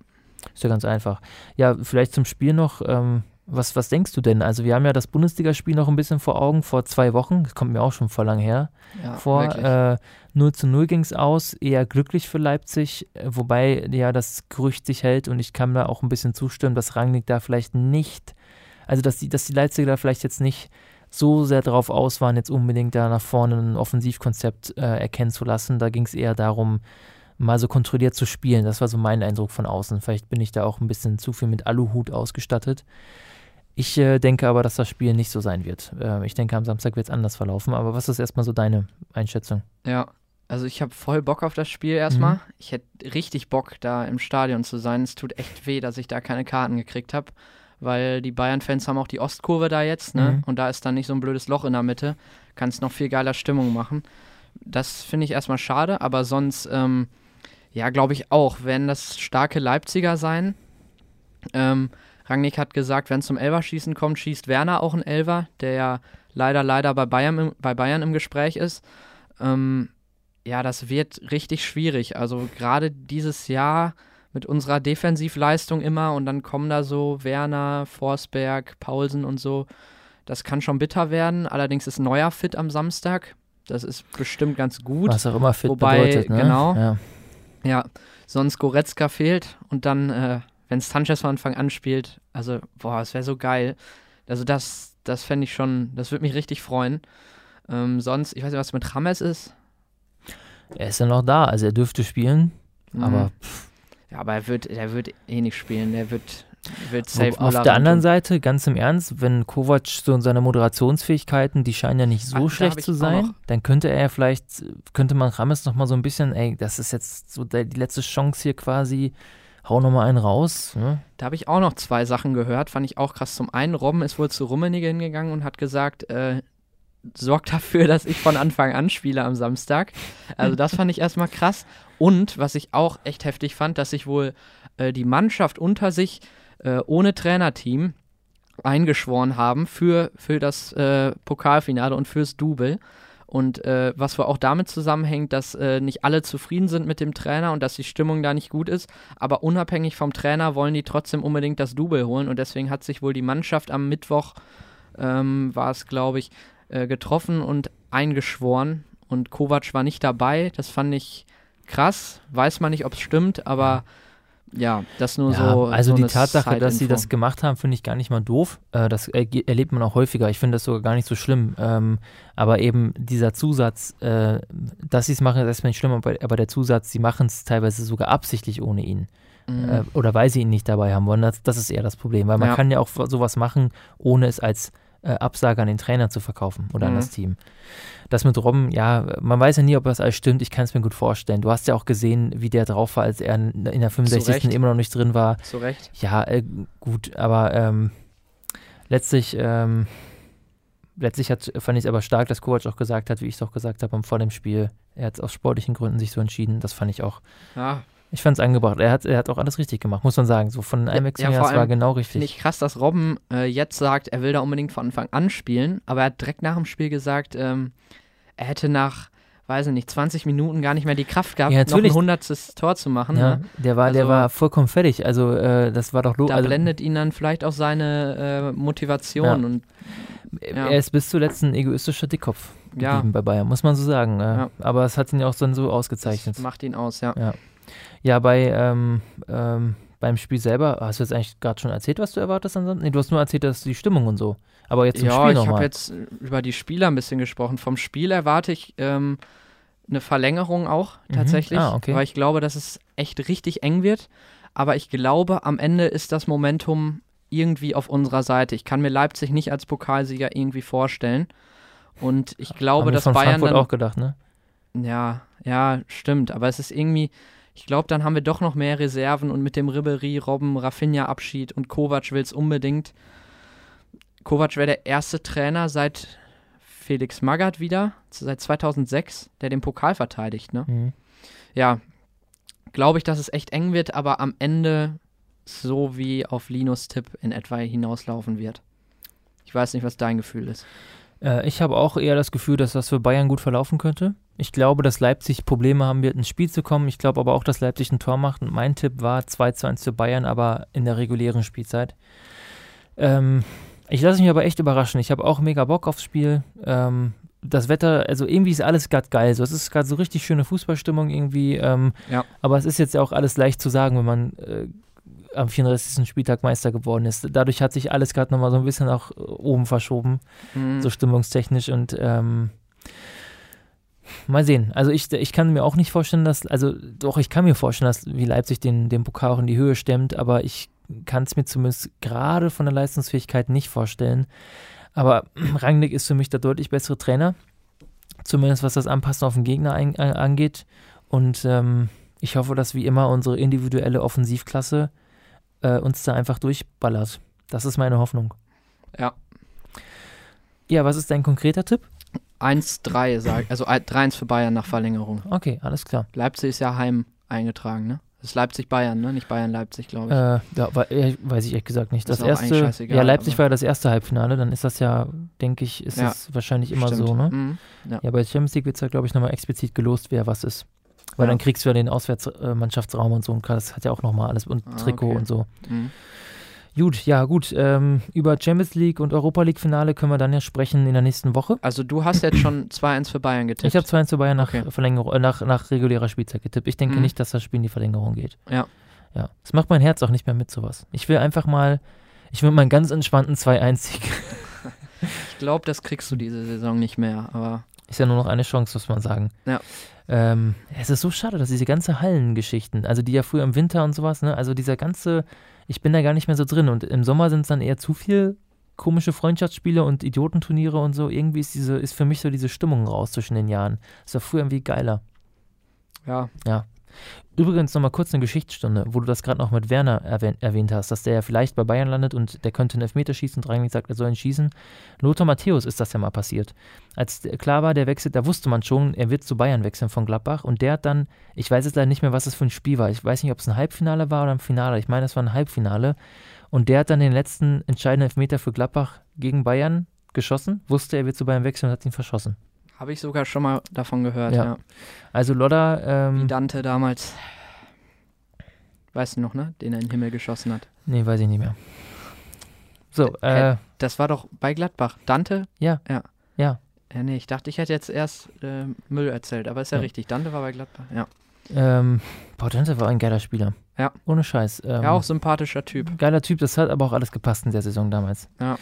Ist ja ganz einfach. Ja, vielleicht zum Spiel noch. Ähm, was, was denkst du denn? Also wir haben ja das Bundesligaspiel noch ein bisschen vor Augen, vor zwei Wochen, das kommt mir auch schon vor lang her. Ja, vor äh, 0 zu 0 ging es aus, eher glücklich für Leipzig, äh, wobei ja das Gerücht sich hält und ich kann da auch ein bisschen zustimmen, dass Rangnick da vielleicht nicht, also dass die, dass die Leipziger da vielleicht jetzt nicht so sehr darauf aus waren, jetzt unbedingt da nach vorne ein Offensivkonzept äh, erkennen zu lassen. Da ging es eher darum, mal so kontrolliert zu spielen. Das war so mein Eindruck von außen. Vielleicht bin ich da auch ein bisschen zu viel mit Aluhut ausgestattet. Ich äh, denke aber, dass das Spiel nicht so sein wird. Äh, ich denke, am Samstag wird es anders verlaufen. Aber was ist erstmal so deine Einschätzung? Ja, also ich habe voll Bock auf das Spiel erstmal. Mhm. Ich hätte richtig Bock, da im Stadion zu sein. Es tut echt weh, dass ich da keine Karten gekriegt habe, weil die Bayern-Fans haben auch die Ostkurve da jetzt, ne? Mhm. Und da ist dann nicht so ein blödes Loch in der Mitte. Kannst noch viel geiler Stimmung machen. Das finde ich erstmal schade, aber sonst, ähm, ja, glaube ich auch, werden das starke Leipziger sein. Ähm, Rangnick hat gesagt, wenn es zum Elverschießen kommt, schießt Werner auch einen Elver, der ja leider, leider bei Bayern im, bei Bayern im Gespräch ist. Ähm, ja, das wird richtig schwierig. Also gerade dieses Jahr mit unserer Defensivleistung immer und dann kommen da so Werner, Forsberg, Paulsen und so. Das kann schon bitter werden. Allerdings ist Neuer fit am Samstag. Das ist bestimmt ganz gut. Was auch immer fit Wobei, bedeutet, ne? Genau. Ja. ja, sonst Goretzka fehlt und dann äh, wenn Sanchez von Anfang an spielt, also, boah, es wäre so geil. Also, das, das fände ich schon, das würde mich richtig freuen. Ähm, sonst, ich weiß nicht, was mit Rames ist. Er ist ja noch da, also er dürfte spielen, mhm. aber. Pff. Ja, aber er wird, er wird eh nicht spielen, der wird, Auf der anderen Seite, ganz im Ernst, wenn Kovac so seine Moderationsfähigkeiten, die scheinen ja nicht so Ach, schlecht zu sein, dann könnte er vielleicht, könnte man Rames noch mal so ein bisschen, ey, das ist jetzt so die letzte Chance hier quasi, hau nochmal einen raus. Ne? Da habe ich auch noch zwei Sachen gehört, fand ich auch krass. Zum einen, Robben ist wohl zu Rummenigge hingegangen und hat gesagt, äh, sorgt dafür, dass ich von Anfang an spiele am Samstag. Also das fand ich erstmal krass. Und was ich auch echt heftig fand, dass sich wohl äh, die Mannschaft unter sich äh, ohne Trainerteam eingeschworen haben für, für das äh, Pokalfinale und fürs Double. Und äh, was wohl auch damit zusammenhängt, dass äh, nicht alle zufrieden sind mit dem Trainer und dass die Stimmung da nicht gut ist. Aber unabhängig vom Trainer wollen die trotzdem unbedingt das Double holen. Und deswegen hat sich wohl die Mannschaft am Mittwoch, ähm, war es glaube ich, äh, getroffen und eingeschworen. Und Kovac war nicht dabei. Das fand ich krass. Weiß man nicht, ob es stimmt, aber ja, das nur Ja, so. also so die Tatsache, dass sie das gemacht haben, finde ich gar nicht mal doof. Äh, das erge- erlebt man auch häufiger. Ich finde das sogar gar nicht so schlimm. Ähm, aber eben dieser Zusatz, äh, dass sie es machen, ist erstmal nicht schlimm, aber, aber der Zusatz, sie machen es teilweise sogar absichtlich ohne ihn. Mhm. Äh, oder weil sie ihn nicht dabei haben wollen. Das, das ist eher das Problem. Weil man Ja. kann ja auch sowas machen, ohne es als äh, Absage an den Trainer zu verkaufen oder an Mhm. das Team. Das mit Robben, ja, man weiß ja nie, ob das alles stimmt. Ich kann es mir gut vorstellen. Du hast ja auch gesehen, wie der drauf war, als er in der 65. Recht. immer noch nicht drin war. Zu Recht. Ja, äh, gut, aber ähm, letztlich, ähm, letztlich hat, fand ich es aber stark, dass Kovac auch gesagt hat, wie ich es auch gesagt habe vor dem Spiel. Er hat es aus sportlichen Gründen sich so entschieden. Das fand ich auch. Ja, Ich fand es angebracht. Er hat, er hat auch alles richtig gemacht, muss man sagen. So von den Ja, ja, her, vor das war genau Finde richtig. ich krass, dass Robben äh, jetzt sagt, er will da unbedingt von Anfang an spielen, aber er hat direkt nach dem Spiel gesagt, ähm, er hätte nach, weiß ich nicht, 20 Minuten gar nicht mehr die Kraft gehabt, Ja, noch ein natürlich. hundertstes Tor zu machen. Ja, Ne? der war, der Also- war vollkommen fertig. Also äh, das war doch lo- Da also, blendet ihn dann vielleicht auch seine äh, Motivation Ja. und ja. Er ist bis zuletzt ein egoistischer Dickkopf Ja. geblieben bei Bayern, muss man so sagen. Äh, Ja. Aber es hat ihn ja auch dann so das ausgezeichnet. macht ihn aus, ja. Ja, bei ähm, ähm, beim Spiel selber, hast du jetzt eigentlich gerade schon erzählt, was du erwartest ansonsten? Nee, du hast nur erzählt, dass die Stimmung und so. Aber jetzt zum Ja, Spiel ich habe nochmal. jetzt über die Spieler ein bisschen gesprochen. Vom Spiel erwarte ich ähm, eine Verlängerung auch Mhm. tatsächlich, Ah, okay. weil ich glaube, dass es echt richtig eng wird. Aber ich glaube, am Ende ist das Momentum irgendwie auf unserer Seite. Ich kann mir Leipzig nicht als Pokalsieger irgendwie vorstellen. Und ich glaube, Haben wir dass von Bayern Frankfurt dann, auch gedacht, ne? ja, ja, stimmt. Aber es ist irgendwie, ich glaube, dann haben wir doch noch mehr Reserven und mit dem Ribery, Robben, Rafinha Abschied und Kovac will es unbedingt. Kovac wäre der erste Trainer seit Felix Magath wieder, seit 2006, der den Pokal verteidigt, ne? Mhm. Ja, glaube ich, dass es echt eng wird, aber am Ende so wie auf Linus Tipp in etwa hinauslaufen wird. Ich weiß nicht, was dein Gefühl ist. Äh, ich habe auch eher das Gefühl, dass das für Bayern gut verlaufen könnte. Ich glaube, dass Leipzig Probleme haben wird, ins Spiel zu kommen. Ich glaube aber auch, dass Leipzig ein Tor macht. Und mein Tipp war 2 zu 1 für Bayern, aber in der regulären Spielzeit. Ähm, ich lasse mich aber echt überraschen. Ich habe auch mega Bock aufs Spiel. Ähm, das Wetter, also irgendwie ist alles gerade geil. So, es ist gerade so richtig schöne Fußballstimmung irgendwie. Ähm, Ja. Aber es ist jetzt ja auch alles leicht zu sagen, wenn man äh, am 34. Spieltag Meister geworden ist. Dadurch hat sich alles gerade nochmal so ein bisschen nach oben verschoben Mhm. so stimmungstechnisch und ähm, mal sehen. Also ich, ich kann mir auch nicht vorstellen, dass, also doch, ich kann mir vorstellen, dass wie Leipzig den, den Pokal auch in die Höhe stemmt, aber ich kann es mir zumindest gerade von der Leistungsfähigkeit nicht vorstellen. Aber Rangnick ist für mich der deutlich bessere Trainer, zumindest was das Anpassen auf den Gegner ein, äh, angeht. Und ähm, ich hoffe, dass wie immer unsere individuelle Offensivklasse äh, uns da einfach durchballert. Das ist meine Hoffnung. Ja. Ja, was ist dein konkreter Tipp? 1-3, sag also 3-1 für Bayern nach Verlängerung. Okay, alles klar. Leipzig ist ja heim eingetragen, ne? Das ist Leipzig-Bayern, ne? Nicht Bayern-Leipzig, glaube ich. Äh, ja, wei- äh, weiß ich ehrlich gesagt nicht. Das Das, erste, ja, Leipzig war ja das erste Halbfinale, dann ist das ja, denke ich, ist Ja, das wahrscheinlich immer Stimmt. so, ne? Mhm. Ja. Ja, bei Champions League wird es ja, glaube ich, nochmal explizit gelost, wer was ist. Weil Ja. dann kriegst du ja den Auswärtsmannschaftsraum und so und das hat ja auch nochmal alles und Ah, Trikot okay. und so. Mhm. Gut, ja, gut. Ähm, über Champions League und Europa League Finale können wir dann ja sprechen in der nächsten Woche. Also du hast jetzt schon 2-1 für Bayern getippt. Ich habe 2 zu Bayern nach, Okay. Verlängerung, äh, nach, nach regulärer Spielzeit getippt. Ich denke Mhm. nicht, dass das Spiel in die Verlängerung geht. Ja. Ja. Das macht mein Herz auch nicht mehr mit sowas. Ich will einfach mal, ich will mal einen ganz entspannten 2-1-Sieg. Ich glaube, das kriegst du diese Saison nicht mehr, aber Ist ja nur noch eine Chance, muss man sagen. Ja. Ähm, es ist so schade, dass diese ganze Hallengeschichten, also die ja früher im Winter und sowas, ne, also dieser ganze, ich bin da gar nicht mehr so drin und im Sommer sind es dann eher zu viel komische Freundschaftsspiele und Idiotenturniere und so. Irgendwie ist diese, ist für mich so diese Stimmung raus zwischen den Jahren. Ist doch früher irgendwie geiler. ja. Übrigens nochmal kurz eine Geschichtsstunde, wo du das gerade noch mit Werner erwähnt, hast, dass der ja vielleicht bei Bayern landet und der könnte einen Elfmeter schießen und Rangnick sagt, er soll ihn schießen. Lothar Matthäus ist das ja mal passiert. Als klar war, der wechselt, da wusste man schon, er wird zu Bayern wechseln von Gladbach und der hat dann, ich weiß jetzt leider nicht mehr, was es für ein Spiel war. Ich weiß nicht, ob es ein Halbfinale war oder ein Finale. Ich meine, es war ein Halbfinale. Und der hat dann den letzten entscheidenden Elfmeter für Gladbach gegen Bayern geschossen, wusste, er wird zu Bayern wechseln und hat ihn verschossen. Habe ich sogar schon mal davon gehört, Ja. ja. Also Lodder, Wie ähm, Dante damals, weißt du noch, ne? Den er in den Himmel geschossen hat. nee, weiß ich nicht mehr. So, Äh, äh, Das war doch bei Gladbach. Dante? Ja. Ja. Ja. Ja, nee, ich dachte, ich hätte jetzt erst äh, Müll erzählt, aber ist ja, Ja. richtig. Dante war bei Gladbach, ja. ähm, boah, Dante war ein geiler Spieler. Ja. Ohne Scheiß. Ähm, Ja, auch sympathischer Typ. Geiler Typ, das hat aber auch alles gepasst in der Saison damals. Ja.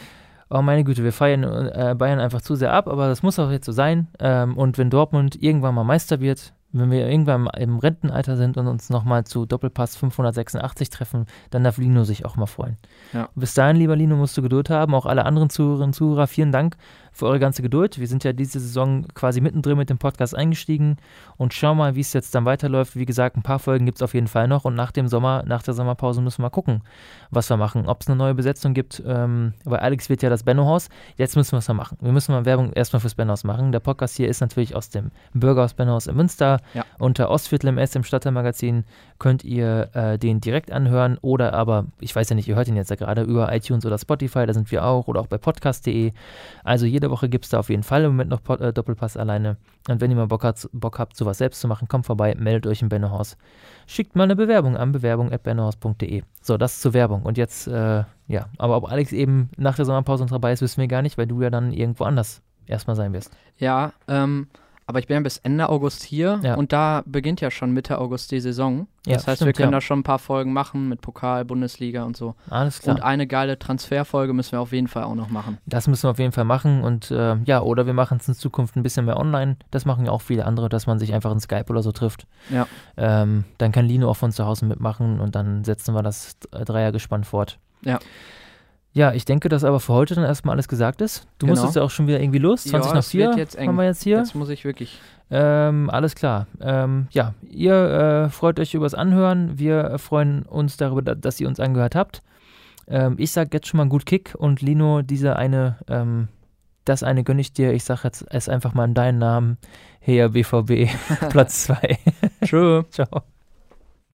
Oh meine Güte, wir feiern äh, Bayern einfach zu sehr ab, aber das muss auch jetzt so sein. Ähm, und wenn Dortmund irgendwann mal Meister wird, wenn wir irgendwann im Rentenalter sind und uns nochmal zu Doppelpass 586 treffen, dann darf Lino sich auch mal freuen. Ja. Bis dahin, lieber Lino, musst du Geduld haben. Auch alle anderen Zuhörerinnen und Zuhörer, vielen Dank für eure ganze Geduld. Wir sind ja diese Saison quasi mittendrin mit dem Podcast eingestiegen und schauen mal, wie es jetzt dann weiterläuft. Wie gesagt, ein paar Folgen gibt es auf jeden Fall noch und nach dem Sommer, nach der Sommerpause müssen wir mal gucken, was wir machen. Ob es eine neue Besetzung gibt, ähm, weil Alex wird ja das Benno-Haus. Jetzt müssen wir es mal machen. Wir müssen mal Werbung erstmal fürs Benno-Haus machen. Der Podcast hier ist natürlich aus dem Bürgerhaus Benno-Haus in Münster. Ja. Unter Ostviertel MS im Stadtteilmagazin könnt ihr äh, den direkt anhören oder aber, ich weiß ja nicht, ihr hört ihn jetzt ja gerade über iTunes oder Spotify, da sind wir auch oder auch bei podcast.de. Also jede Woche gibt es da auf jeden Fall im Moment noch Pod, äh, Doppelpass alleine. Und wenn ihr mal Bock, hat, Bock habt, sowas selbst zu machen, kommt vorbei, meldet euch im Bennohaus. Schickt mal eine Bewerbung an bewerbung.bennohaus.de. So, das zur Werbung. Und jetzt, äh, ja, aber ob Alex eben nach der Sommerpause noch dabei ist, wissen wir gar nicht, weil du ja dann irgendwo anders erstmal sein wirst. Ja, ähm, aber ich bin ja bis Ende August hier Ja. und da beginnt ja schon Mitte August die Saison. Ja, Das heißt, stimmt, wir können ja. da schon ein paar Folgen machen mit Pokal, Bundesliga und so. Alles klar. Und eine geile Transferfolge müssen wir auf jeden Fall auch noch machen. Das müssen wir auf jeden Fall machen und äh, ja, oder wir machen es in Zukunft ein bisschen mehr online. Das machen ja auch viele andere, dass man sich einfach in Skype oder so trifft. Ja. Ähm, dann kann Lino auch von zu Hause mitmachen und dann setzen wir das äh, Dreiergespann fort. Ja. Ja, ich denke, dass aber für heute dann erstmal alles gesagt ist. Du Genau. musstest ja auch schon wieder irgendwie los. 20 Ja, nach es wird 4 jetzt eng. haben wir jetzt hier. Jetzt muss ich wirklich. Ähm, alles klar. Ähm, ja, ihr äh, freut euch übers Anhören. Wir freuen uns darüber, da, dass ihr uns angehört habt. Ähm, ich sag jetzt schon mal gut Kick und Lino, diese eine, ähm, das eine gönne ich dir. Ich sag jetzt es einfach mal in deinen Namen. Her BVB, Platz 2. Tschö. Ciao.